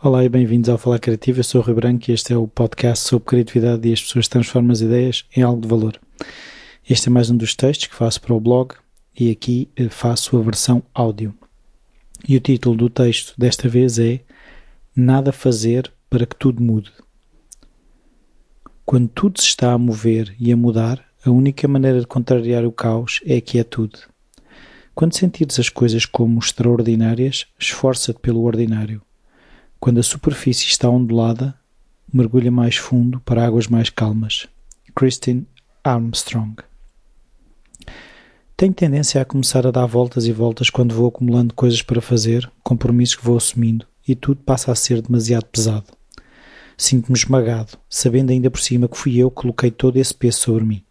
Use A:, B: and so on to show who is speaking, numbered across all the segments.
A: Olá e bem-vindos ao Falar Criativo. Eu sou o Rui Branco e este é o podcast sobre criatividade e as pessoas transformam as ideias em algo de valor. Este é mais um dos textos que faço para o blog e aqui eh, faço a versão áudio. E o título do texto desta vez é Nada fazer para que tudo mude. Quando tudo se está a mover e a mudar, a única maneira de contrariar o caos é a quietude. Quando sentires as coisas como extraordinárias, esforça-te pelo ordinário. Quando a superfície está ondulada, mergulha mais fundo para águas mais calmas. Christine Armstrong tenho tendência a começar a dar voltas e voltas quando vou acumulando coisas para fazer, compromissos que vou assumindo, e tudo passa a ser demasiado pesado. Sinto-me esmagado, sabendo ainda por cima que fui eu que coloquei todo esse peso sobre mim.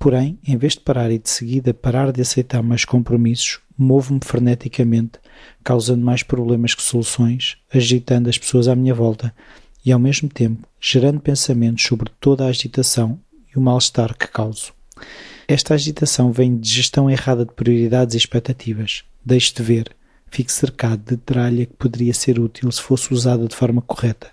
A: Porém, em vez de parar e de seguida parar de aceitar mais compromissos, movo-me freneticamente, causando mais problemas que soluções, agitando as pessoas à minha volta e, ao mesmo tempo, gerando pensamentos sobre toda a agitação e o mal-estar que causo. Esta agitação vem de gestão errada de prioridades e expectativas. Deixe de ver. Fique cercado de tralha que poderia ser útil se fosse usada de forma correta.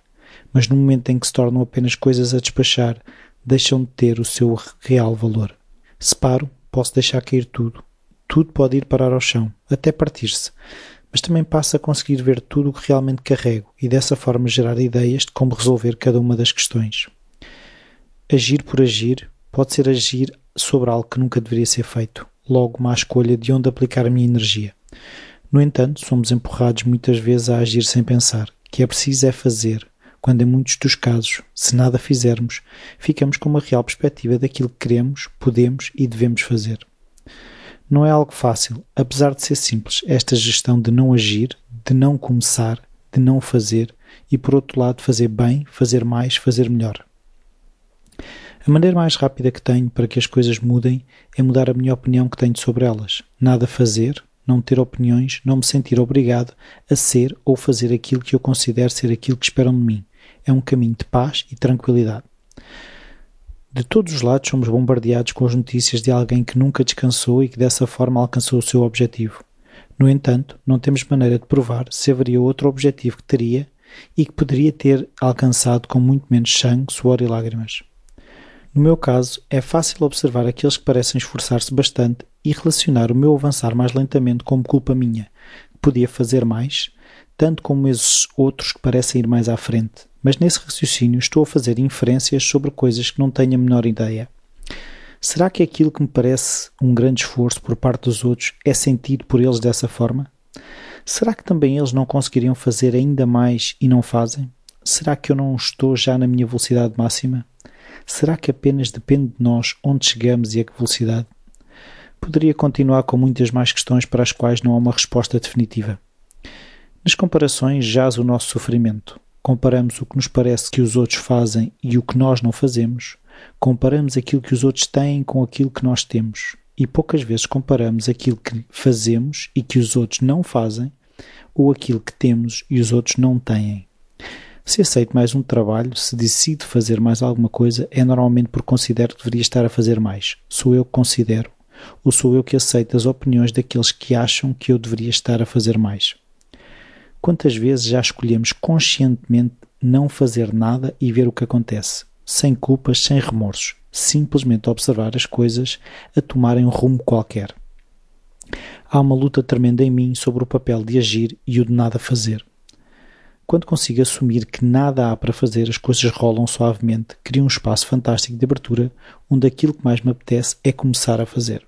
A: Mas no momento em que se tornam apenas coisas a despachar, deixam de ter o seu real valor. Se paro, posso deixar cair tudo. Tudo pode ir parar ao chão, até partir-se. Mas também passo a conseguir ver tudo o que realmente carrego e dessa forma gerar ideias de como resolver cada uma das questões. Agir por agir pode ser agir sobre algo que nunca deveria ser feito, logo má escolha de onde aplicar a minha energia. No entanto, somos empurrados muitas vezes a agir sem pensar, que é preciso é fazer, quando em muitos dos casos, se nada fizermos, ficamos com uma real perspectiva daquilo que queremos, podemos e devemos fazer. Não é algo fácil, apesar de ser simples, esta gestão de não agir, de não começar, de não fazer e, por outro lado, fazer bem, fazer mais, fazer melhor. A maneira mais rápida que tenho para que as coisas mudem é mudar a minha opinião que tenho sobre elas. Nada fazer, não ter opiniões, não me sentir obrigado a ser ou fazer aquilo que eu considero ser aquilo que esperam de mim. É um caminho de paz e tranquilidade. De todos os lados somos bombardeados com as notícias de alguém que nunca descansou e que dessa forma alcançou o seu objetivo. No entanto, não temos maneira de provar se haveria outro objetivo que teria e que poderia ter alcançado com muito menos sangue, suor e lágrimas. No meu caso, é fácil observar aqueles que parecem esforçar-se bastante e relacionar o meu avançar mais lentamente como culpa minha, que podia fazer mais, tanto como esses outros que parecem ir mais à frente. Mas nesse raciocínio estou a fazer inferências sobre coisas que não tenho a menor ideia. Será que aquilo que me parece um grande esforço por parte dos outros é sentido por eles dessa forma? Será que também eles não conseguiriam fazer ainda mais e não fazem? Será que eu não estou já na minha velocidade máxima? Será que apenas depende de nós onde chegamos e a que velocidade? Poderia continuar com muitas mais questões para as quais não há uma resposta definitiva. Nas comparações jaz o nosso sofrimento. Comparamos o que nos parece que os outros fazem e o que nós não fazemos. Comparamos aquilo que os outros têm com aquilo que nós temos. E poucas vezes comparamos aquilo que fazemos e que os outros não fazem ou aquilo que temos e os outros não têm. Se aceito mais um trabalho, se decido fazer mais alguma coisa, é normalmente porque considero que deveria estar a fazer mais. Sou eu que considero, ou sou eu que aceito as opiniões daqueles que acham que eu deveria estar a fazer mais. Quantas vezes já escolhemos conscientemente não fazer nada e ver o que acontece, sem culpas, sem remorsos, simplesmente observar as coisas a tomarem um rumo qualquer. Há uma luta tremenda em mim sobre o papel de agir e o de nada fazer. Quando consigo assumir que nada há para fazer, as coisas rolam suavemente, crio um espaço fantástico de abertura onde aquilo que mais me apetece é começar a fazer.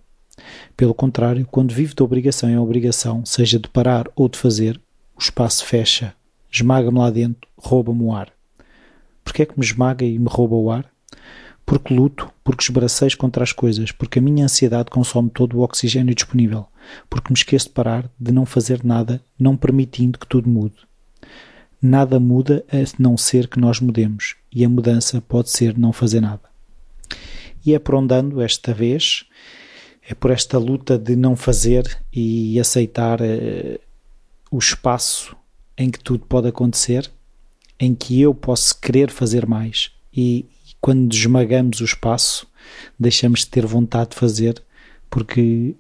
A: Pelo contrário, quando vivo de obrigação em obrigação, seja de parar ou de fazer, o espaço fecha, esmaga-me lá dentro, rouba-me o ar. Porquê é que me esmaga e me rouba o ar? Porque luto, porque esbracejo contra as coisas, porque a minha ansiedade consome todo o oxigênio disponível, porque me esqueço de parar, de não fazer nada, não permitindo que tudo mude. Nada muda a não ser que nós mudemos, e a mudança pode ser não fazer nada. E é por onde ando esta vez, é por esta luta de não fazer e aceitar uh, o espaço em que tudo pode acontecer, em que eu posso querer fazer mais e, e quando esmagamos o espaço, deixamos de ter vontade de fazer porque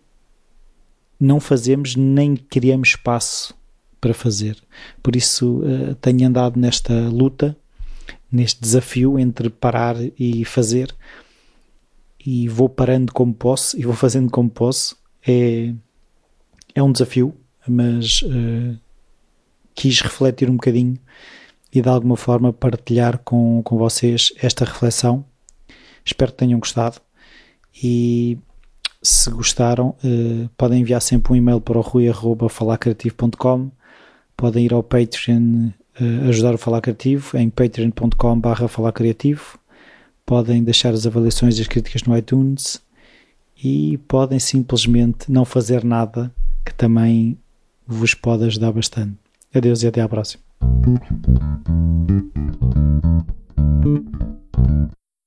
A: não fazemos nem criamos espaço para fazer. Por isso uh, tenho andado nesta luta, neste desafio entre parar e fazer, e vou parando como posso e vou fazendo como posso. É, é um desafio, mas uh, quis refletir um bocadinho e de alguma forma partilhar com, com vocês esta reflexão. Espero que tenham gostado e se gostaram, uh, podem enviar sempre um e-mail para o rui.falacreativo.com podem ir ao Patreon uh, ajudar o Falar Criativo em patreon.com criativo podem deixar as avaliações e as críticas no iTunes e podem simplesmente não fazer nada que também vos pode ajudar bastante. Adeus e até à próxima.